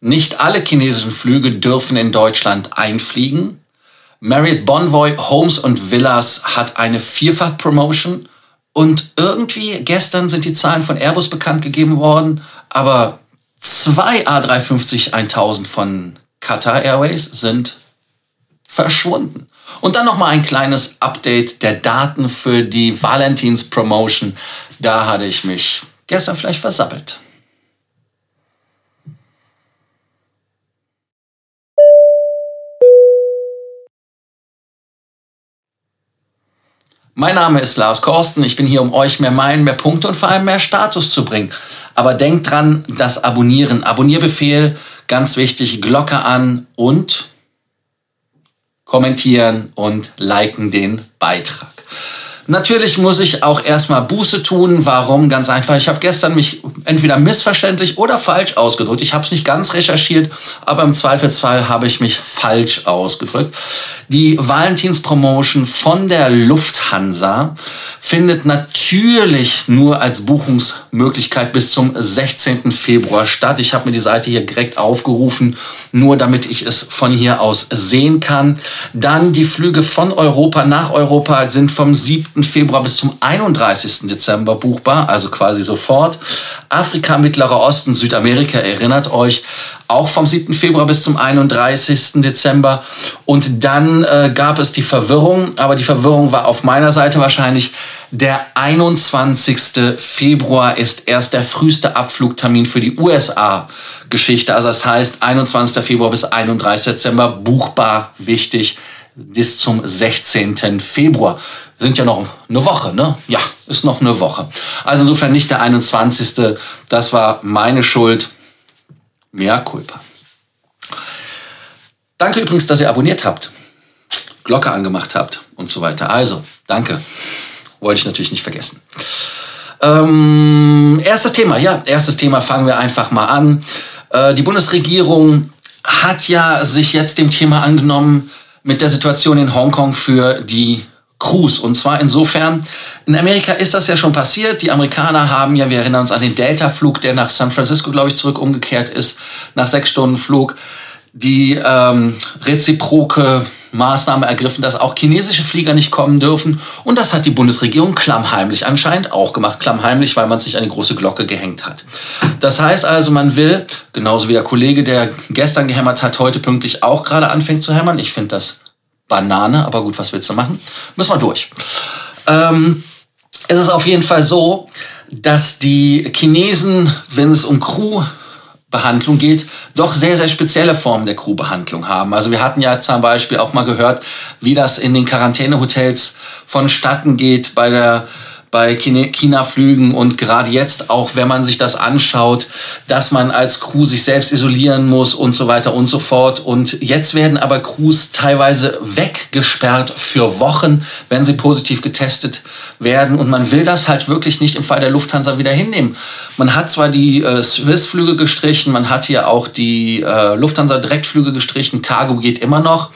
Nicht alle chinesischen Flüge dürfen in Deutschland einfliegen. Marriott Bonvoy Homes und Villas hat eine Vierfach-Promotion und irgendwie gestern sind die Zahlen von Airbus bekannt gegeben worden, aber zwei A350 1000 von Qatar Airways sind verschwunden. Und dann noch mal ein kleines Update der Daten für die Valentins Promotion. Da hatte ich mich gestern vielleicht versappelt. Mein Name ist Lars Korsten. Ich bin hier, um euch mehr Meilen, mehr Punkte und vor allem mehr Status zu bringen. Aber denkt dran, das Abonnieren, Abonnierbefehl, ganz wichtig, Glocke an und kommentieren und liken den Beitrag. Natürlich muss ich auch erstmal Buße tun. Warum? Ganz einfach. Ich habe gestern mich entweder missverständlich oder falsch ausgedrückt. Ich habe es nicht ganz recherchiert, aber im Zweifelsfall habe ich mich falsch ausgedrückt. Die Valentins-Promotion von der Lufthansa findet natürlich nur als Buchungsmöglichkeit bis zum 16. Februar statt. Ich habe mir die Seite hier direkt aufgerufen, nur damit ich es von hier aus sehen kann. Dann die Flüge von Europa nach Europa sind vom 7. Februar bis zum 31. Dezember buchbar, also quasi sofort. Afrika, Mittlerer Osten, Südamerika, erinnert euch, auch vom 7. Februar bis zum 31. Dezember. Und dann äh, gab es die Verwirrung, aber die Verwirrung war auf meiner Seite wahrscheinlich. Der 21. Februar ist erst der früheste Abflugtermin für die USA-Geschichte. Also das heißt 21. Februar bis 31. Dezember buchbar, wichtig, bis zum 16. Februar. Sind ja noch eine Woche, ne? Ja, ist noch eine Woche. Also insofern nicht der 21. Das war meine Schuld Mea culpa. Danke übrigens, dass ihr abonniert habt, Glocke angemacht habt und so weiter. Also, danke. Wollte ich natürlich nicht vergessen. Ähm, erstes Thema, ja, erstes Thema fangen wir einfach mal an. Äh, die Bundesregierung hat ja sich jetzt dem Thema angenommen mit der Situation in Hongkong für die Cruise. Und zwar insofern, in Amerika ist das ja schon passiert. Die Amerikaner haben ja, wir erinnern uns an den Delta-Flug, der nach San Francisco, glaube ich, zurück umgekehrt ist, nach sechs Stunden Flug, die ähm, reziproke Maßnahme ergriffen, dass auch chinesische Flieger nicht kommen dürfen. Und das hat die Bundesregierung klammheimlich anscheinend auch gemacht. Klammheimlich, weil man sich eine große Glocke gehängt hat. Das heißt also, man will, genauso wie der Kollege, der gestern gehämmert hat, heute pünktlich auch gerade anfängt zu hämmern. Ich finde das Banane, aber gut, was willst du machen? Müssen wir durch. Ähm, es ist auf jeden Fall so, dass die Chinesen, wenn es um Crewbehandlung geht, doch sehr, sehr spezielle Formen der Crewbehandlung haben. Also wir hatten ja zum Beispiel auch mal gehört, wie das in den Quarantänehotels vonstatten geht bei der bei China-Flügen und gerade jetzt auch, wenn man sich das anschaut, dass man als Crew sich selbst isolieren muss und so weiter und so fort. Und jetzt werden aber Crews teilweise weggesperrt für Wochen, wenn sie positiv getestet werden. Und man will das halt wirklich nicht im Fall der Lufthansa wieder hinnehmen. Man hat zwar die äh, Swiss-Flüge gestrichen, man hat hier auch die äh, Lufthansa-Direktflüge gestrichen, Cargo geht immer noch.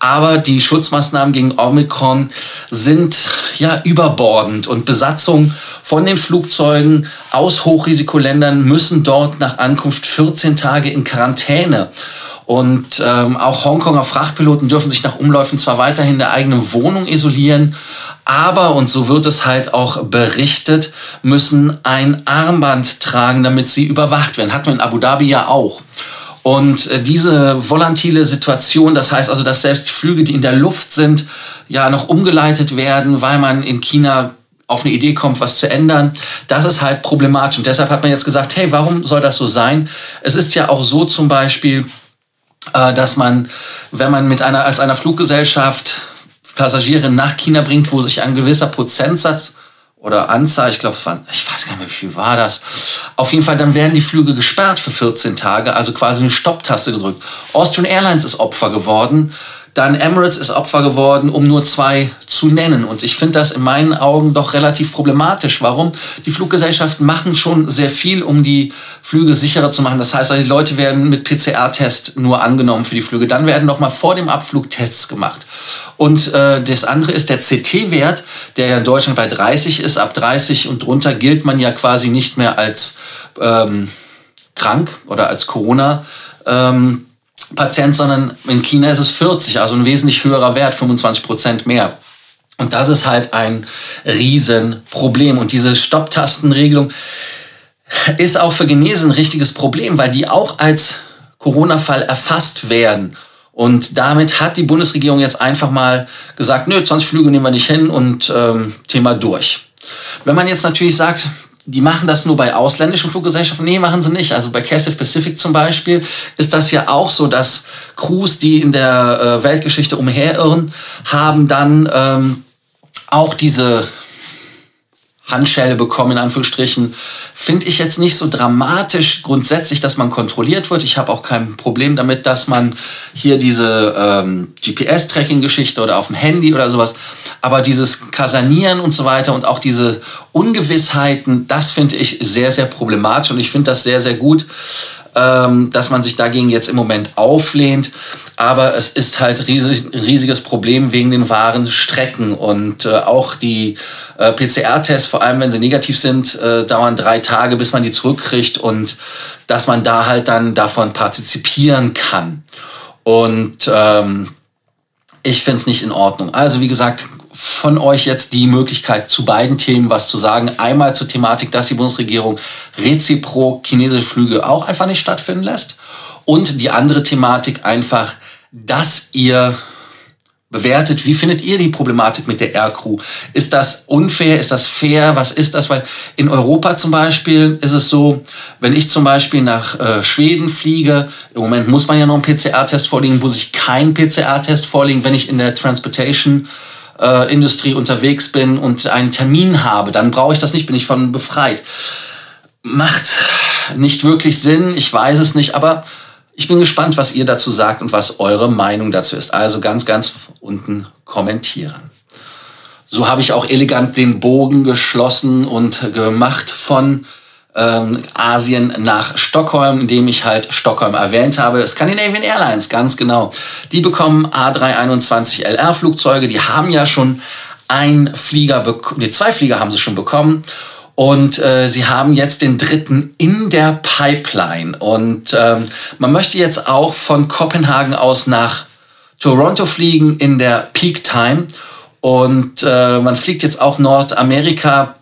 Aber die Schutzmaßnahmen gegen Omikron sind ja überbordend und Besatzung von den Flugzeugen aus Hochrisikoländern müssen dort nach Ankunft 14 Tage in Quarantäne. Und ähm, auch Hongkonger Frachtpiloten dürfen sich nach Umläufen zwar weiterhin in der eigenen Wohnung isolieren, aber, und so wird es halt auch berichtet, müssen ein Armband tragen, damit sie überwacht werden. Hatten wir in Abu Dhabi ja auch. Und äh, diese volatile Situation, das heißt also, dass selbst die Flüge, die in der Luft sind, ja noch umgeleitet werden, weil man in China auf eine Idee kommt, was zu ändern, das ist halt problematisch. Und deshalb hat man jetzt gesagt, hey, warum soll das so sein? Es ist ja auch so zum Beispiel, äh, dass man, wenn man mit einer, als einer Fluggesellschaft Passagiere nach China bringt, wo sich ein gewisser Prozentsatz oder Anzahl, ich glaube, ich weiß gar nicht mehr, wie viel war das. Auf jeden Fall, dann werden die Flüge gesperrt für 14 Tage, also quasi eine Stopptaste gedrückt. Austrian Airlines ist Opfer geworden, dann Emirates ist Opfer geworden, um nur zwei zu nennen. Und ich finde das in meinen Augen doch relativ problematisch. Warum? Die Fluggesellschaften machen schon sehr viel, um die Flüge sicherer zu machen. Das heißt, die Leute werden mit PCR-Test nur angenommen für die Flüge. Dann werden noch mal vor dem Abflug Tests gemacht. Und äh, das andere ist der CT-Wert, der ja in Deutschland bei 30 ist. Ab 30 und drunter gilt man ja quasi nicht mehr als ähm, krank oder als Corona. Ähm, Patient, sondern in China ist es 40, also ein wesentlich höherer Wert, 25 Prozent mehr. Und das ist halt ein Riesenproblem. Und diese Stopptastenregelung ist auch für Genesen ein richtiges Problem, weil die auch als Corona-Fall erfasst werden. Und damit hat die Bundesregierung jetzt einfach mal gesagt, nö, 20 Flüge nehmen wir nicht hin und ähm, Thema durch. Wenn man jetzt natürlich sagt, die machen das nur bei ausländischen Fluggesellschaften. Nee, machen sie nicht. Also bei Cassie Pacific zum Beispiel ist das ja auch so, dass Crews, die in der äh, Weltgeschichte umherirren, haben dann ähm, auch diese Handschelle bekommen, in Anführungsstrichen, finde ich jetzt nicht so dramatisch grundsätzlich, dass man kontrolliert wird. Ich habe auch kein Problem damit, dass man hier diese ähm, GPS-Tracking-Geschichte oder auf dem Handy oder sowas, aber dieses Kasanieren und so weiter und auch diese Ungewissheiten, das finde ich sehr, sehr problematisch und ich finde das sehr, sehr gut, dass man sich dagegen jetzt im Moment auflehnt. Aber es ist halt riesig, riesiges Problem wegen den wahren Strecken. Und äh, auch die äh, PCR-Tests, vor allem wenn sie negativ sind, äh, dauern drei Tage, bis man die zurückkriegt und dass man da halt dann davon partizipieren kann. Und ähm, ich finde es nicht in Ordnung. Also wie gesagt, von euch jetzt die Möglichkeit, zu beiden Themen was zu sagen. Einmal zur Thematik, dass die Bundesregierung reziprok chinesische Flüge auch einfach nicht stattfinden lässt. Und die andere Thematik einfach, dass ihr bewertet, wie findet ihr die Problematik mit der Aircrew? Ist das unfair? Ist das fair? Was ist das? Weil in Europa zum Beispiel ist es so, wenn ich zum Beispiel nach äh, Schweden fliege, im Moment muss man ja noch einen PCR-Test vorlegen, muss ich keinen PCR-Test vorlegen, wenn ich in der Transportation äh, Industrie unterwegs bin und einen Termin habe, dann brauche ich das nicht, bin ich von befreit. Macht nicht wirklich Sinn, ich weiß es nicht, aber ich bin gespannt, was ihr dazu sagt und was eure Meinung dazu ist. Also ganz, ganz unten kommentieren. So habe ich auch elegant den Bogen geschlossen und gemacht von ähm, Asien nach Stockholm, indem ich halt Stockholm erwähnt habe. Scandinavian Airlines, ganz genau. Die bekommen A321 LR Flugzeuge. Die haben ja schon ein Flieger, nee, zwei Flieger haben sie schon bekommen. Und äh, sie haben jetzt den dritten in der Pipeline. Und ähm, man möchte jetzt auch von Kopenhagen aus nach Toronto fliegen in der Peak Time. Und äh, man fliegt jetzt auch Nordamerika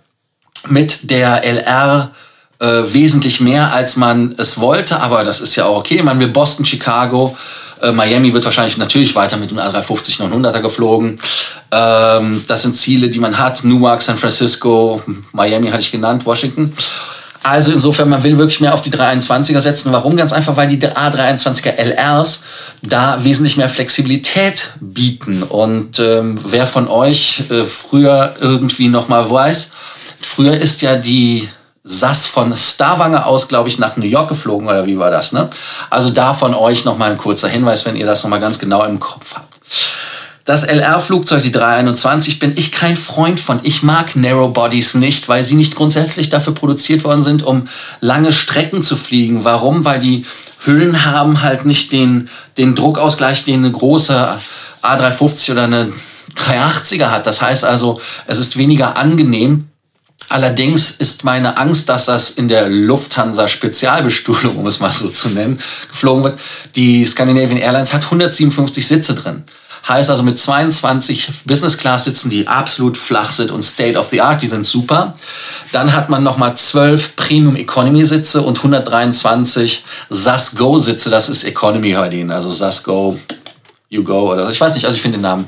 mit der LR äh, wesentlich mehr, als man es wollte, aber das ist ja auch okay. Man will Boston, Chicago, äh, Miami wird wahrscheinlich natürlich weiter mit dem A350 900er geflogen. Ähm, das sind Ziele, die man hat. Newark, San Francisco, Miami hatte ich genannt, Washington. Also insofern, man will wirklich mehr auf die 321er setzen. Warum? Ganz einfach, weil die A321er LRs da wesentlich mehr Flexibilität bieten. Und ähm, wer von euch äh, früher irgendwie noch mal weiß, früher ist ja die SAS von Stavanger aus, glaube ich, nach New York geflogen oder wie war das? Ne? Also da von euch nochmal ein kurzer Hinweis, wenn ihr das nochmal ganz genau im Kopf habt. Das LR-Flugzeug, die 321, bin ich kein Freund von. Ich mag Narrow Bodies nicht, weil sie nicht grundsätzlich dafür produziert worden sind, um lange Strecken zu fliegen. Warum? Weil die Hüllen haben halt nicht den, den Druckausgleich, den eine große A350 oder eine 380er hat. Das heißt also, es ist weniger angenehm Allerdings ist meine Angst, dass das in der Lufthansa Spezialbestuhlung, um es mal so zu nennen, geflogen wird. Die Scandinavian Airlines hat 157 Sitze drin. Heißt also mit 22 Business Class Sitzen, die absolut flach sind und State of the Art, die sind super. Dann hat man nochmal 12 Premium Economy Sitze und 123 SAS Go Sitze. Das ist Economy ihn. Also SAS Go, You Go oder so. Ich weiß nicht, also ich finde den Namen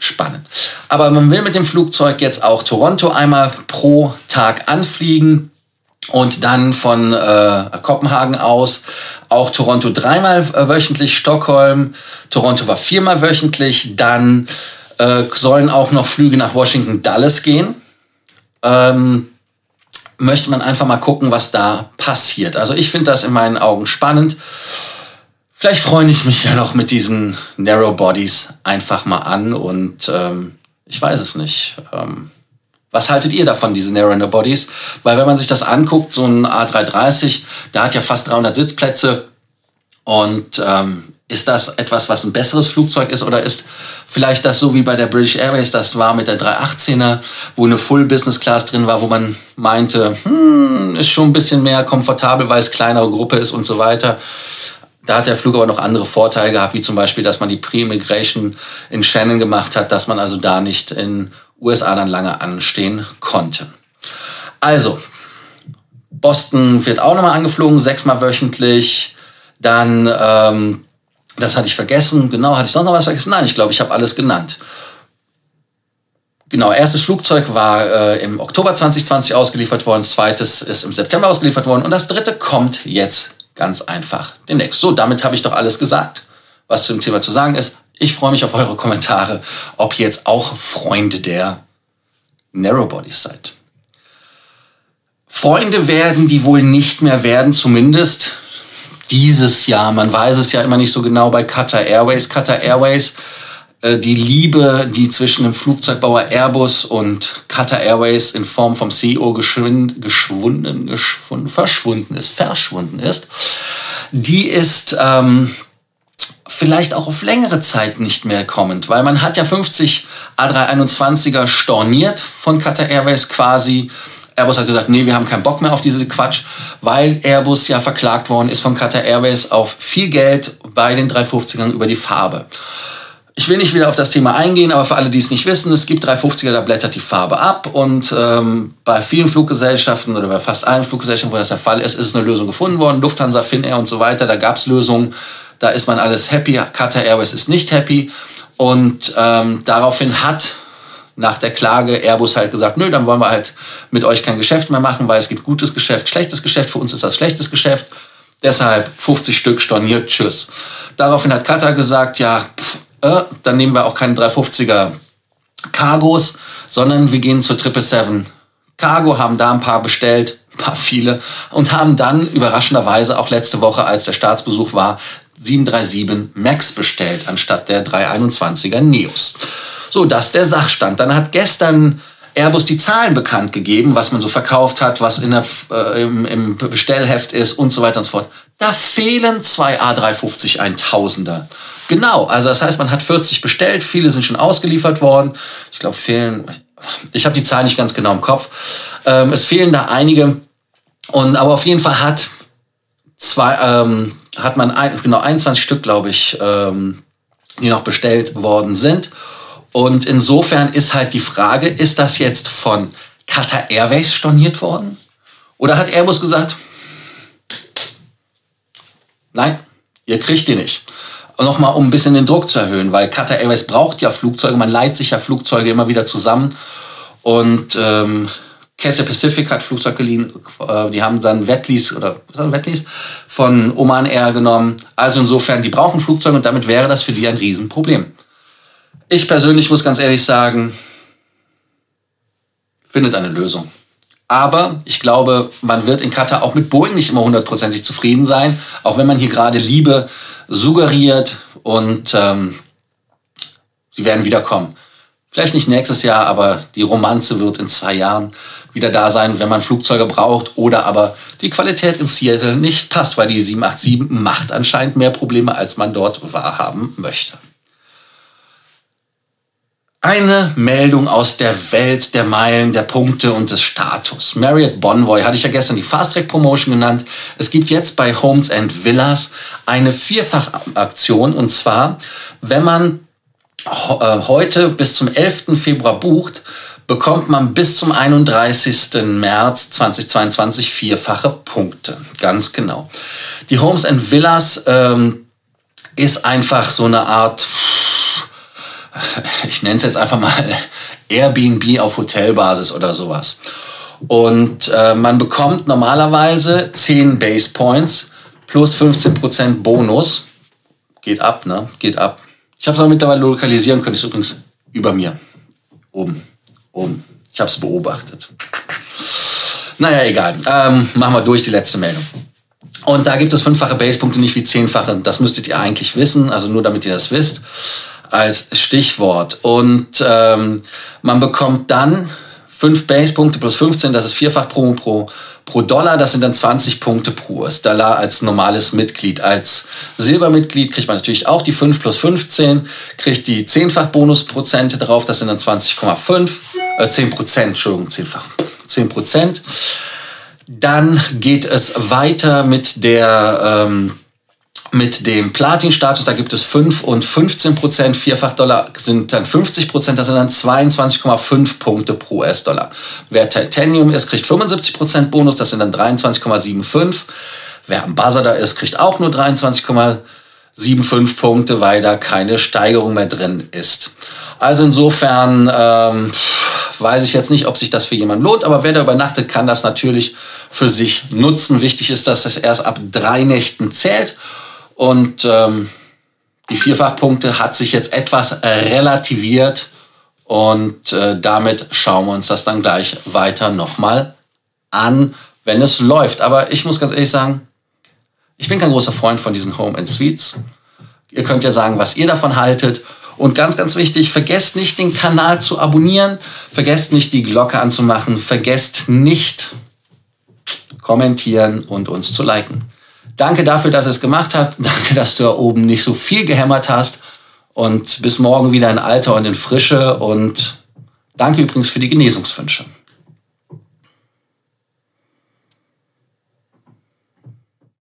spannend. Aber man will mit dem Flugzeug jetzt auch Toronto einmal pro Tag anfliegen und dann von äh, Kopenhagen aus auch Toronto dreimal äh, wöchentlich, Stockholm, Toronto war viermal wöchentlich, dann äh, sollen auch noch Flüge nach Washington Dallas gehen. Ähm, möchte man einfach mal gucken, was da passiert. Also ich finde das in meinen Augen spannend. Vielleicht freue ich mich ja noch mit diesen Narrow Bodies einfach mal an und ähm, ich weiß es nicht. Ähm, was haltet ihr davon, diese Narrow Bodies? Weil wenn man sich das anguckt, so ein A330, der hat ja fast 300 Sitzplätze Und ähm, ist das etwas, was ein besseres Flugzeug ist oder ist vielleicht das so wie bei der British Airways, das war mit der 318er, wo eine Full Business Class drin war, wo man meinte, hm, ist schon ein bisschen mehr komfortabel, weil es kleinere Gruppe ist und so weiter. Da hat der Flug aber noch andere Vorteile gehabt, wie zum Beispiel, dass man die Pre-Migration in Shannon gemacht hat, dass man also da nicht in USA dann lange anstehen konnte. Also, Boston wird auch nochmal angeflogen, sechsmal wöchentlich. Dann ähm, das hatte ich vergessen. Genau, hatte ich sonst noch was vergessen? Nein, ich glaube, ich habe alles genannt. Genau, erstes Flugzeug war äh, im Oktober 2020 ausgeliefert worden, zweites ist im September ausgeliefert worden und das dritte kommt jetzt ganz einfach demnächst. So, damit habe ich doch alles gesagt, was zu dem Thema zu sagen ist. Ich freue mich auf eure Kommentare, ob ihr jetzt auch Freunde der Narrowbodies seid. Freunde werden die wohl nicht mehr werden, zumindest dieses Jahr. Man weiß es ja immer nicht so genau bei Qatar Airways. Qatar Airways, die Liebe, die zwischen dem Flugzeugbauer Airbus und Qatar Airways in Form vom CEO geschwunden, geschwunden, verschwunden ist, verschwunden ist, die ist ähm, vielleicht auch auf längere Zeit nicht mehr kommend, weil man hat ja 50 A321er storniert von Qatar Airways quasi Airbus hat gesagt, nee, wir haben keinen Bock mehr auf diese Quatsch, weil Airbus ja verklagt worden ist von Qatar Airways auf viel Geld bei den 350ern über die Farbe. Ich will nicht wieder auf das Thema eingehen, aber für alle, die es nicht wissen, es gibt 350er, da blättert die Farbe ab und ähm, bei vielen Fluggesellschaften oder bei fast allen Fluggesellschaften, wo das der Fall ist, ist eine Lösung gefunden worden. Lufthansa, Finnair und so weiter, da gab es Lösungen, da ist man alles happy. Qatar Airways ist nicht happy und ähm, daraufhin hat nach der Klage Airbus halt gesagt, nö, dann wollen wir halt mit euch kein Geschäft mehr machen, weil es gibt gutes Geschäft, schlechtes Geschäft. Für uns ist das schlechtes Geschäft. Deshalb 50 Stück storniert, tschüss. Daraufhin hat Qatar gesagt, ja, äh, dann nehmen wir auch keine 350er Cargos, sondern wir gehen zur 777 Cargo, haben da ein paar bestellt, ein paar viele, und haben dann überraschenderweise auch letzte Woche, als der Staatsbesuch war, 737 MAX bestellt, anstatt der 321er Neos. So, das der Sachstand. Dann hat gestern Airbus die Zahlen bekannt gegeben, was man so verkauft hat, was in der, äh, im, im Bestellheft ist und so weiter und so fort. Da fehlen zwei A350 1000er. Genau, also das heißt, man hat 40 bestellt, viele sind schon ausgeliefert worden. Ich glaube, fehlen, ich habe die Zahl nicht ganz genau im Kopf. Ähm, es fehlen da einige. Und aber auf jeden Fall hat zwei, ähm, hat man ein, genau 21 Stück, glaube ich, ähm, die noch bestellt worden sind. Und insofern ist halt die Frage, ist das jetzt von Qatar Airways storniert worden? Oder hat Airbus gesagt, nein, ihr kriegt die nicht. Nochmal, um ein bisschen den Druck zu erhöhen, weil Qatar Airways braucht ja Flugzeuge, man leiht sich ja Flugzeuge immer wieder zusammen. Und ähm, Cathay Pacific hat Flugzeug geliehen, äh, die haben dann Wetlease oder was Wetlease von Oman Air genommen. Also insofern, die brauchen Flugzeuge und damit wäre das für die ein Riesenproblem. Ich persönlich muss ganz ehrlich sagen, findet eine Lösung. Aber ich glaube, man wird in Katar auch mit Boeing nicht immer hundertprozentig zufrieden sein, auch wenn man hier gerade Liebe suggeriert und ähm, sie werden wiederkommen. Vielleicht nicht nächstes Jahr, aber die Romanze wird in zwei Jahren wieder da sein, wenn man Flugzeuge braucht oder aber die Qualität in Seattle nicht passt, weil die 787 macht anscheinend mehr Probleme, als man dort wahrhaben möchte. Eine Meldung aus der Welt der Meilen, der Punkte und des Status. Marriott Bonvoy hatte ich ja gestern die Fast Track Promotion genannt. Es gibt jetzt bei Homes and Villas eine Vierfachaktion und zwar, wenn man äh, heute bis zum 11. Februar bucht, bekommt man bis zum 31. März 2022 vierfache Punkte. Ganz genau. Die Homes and Villas ähm, ist einfach so eine Art ich nenne es jetzt einfach mal Airbnb auf Hotelbasis oder sowas. Und äh, man bekommt normalerweise 10 Base Points plus 15% Bonus. Geht ab, ne? Geht ab. Ich habe es aber mittlerweile lokalisieren können. Ist übrigens über mir. Oben. Oben. Ich habe es beobachtet. Naja, egal. Ähm, machen wir durch die letzte Meldung. Und da gibt es fünffache Basepunkte, nicht wie zehnfache. Das müsstet ihr eigentlich wissen, also nur damit ihr das wisst als Stichwort. Und ähm, man bekommt dann 5 Base-Punkte plus 15, das ist vierfach Promo pro, pro Dollar. Das sind dann 20 Punkte pro US-Dollar als normales Mitglied. Als Silbermitglied kriegt man natürlich auch die 5 plus 15, kriegt die 10-fach Bonusprozente drauf. Das sind dann 20,5, äh, 10 Prozent, Entschuldigung, 10-fach, 10 Prozent. Dann geht es weiter mit der ähm, mit dem Platin-Status, da gibt es 5 und 15 Prozent, vierfach Dollar sind dann 50 Prozent, das sind dann 22,5 Punkte pro US-Dollar. Wer Titanium ist, kriegt 75 Prozent Bonus, das sind dann 23,75. Wer Ambassador ist, kriegt auch nur 23,75 Punkte, weil da keine Steigerung mehr drin ist. Also insofern ähm, weiß ich jetzt nicht, ob sich das für jemanden lohnt, aber wer da übernachtet, kann das natürlich für sich nutzen. Wichtig ist, dass das erst ab drei Nächten zählt und ähm, die Vierfachpunkte hat sich jetzt etwas relativiert und äh, damit schauen wir uns das dann gleich weiter nochmal an, wenn es läuft. Aber ich muss ganz ehrlich sagen, ich bin kein großer Freund von diesen Home and Suites. Ihr könnt ja sagen, was ihr davon haltet. Und ganz, ganz wichtig, vergesst nicht, den Kanal zu abonnieren. Vergesst nicht, die Glocke anzumachen. Vergesst nicht, kommentieren und uns zu liken. Danke dafür, dass ihr es gemacht habt. Danke, dass du da oben nicht so viel gehämmert hast. Und bis morgen wieder in Alter und in Frische. Und danke übrigens für die Genesungswünsche.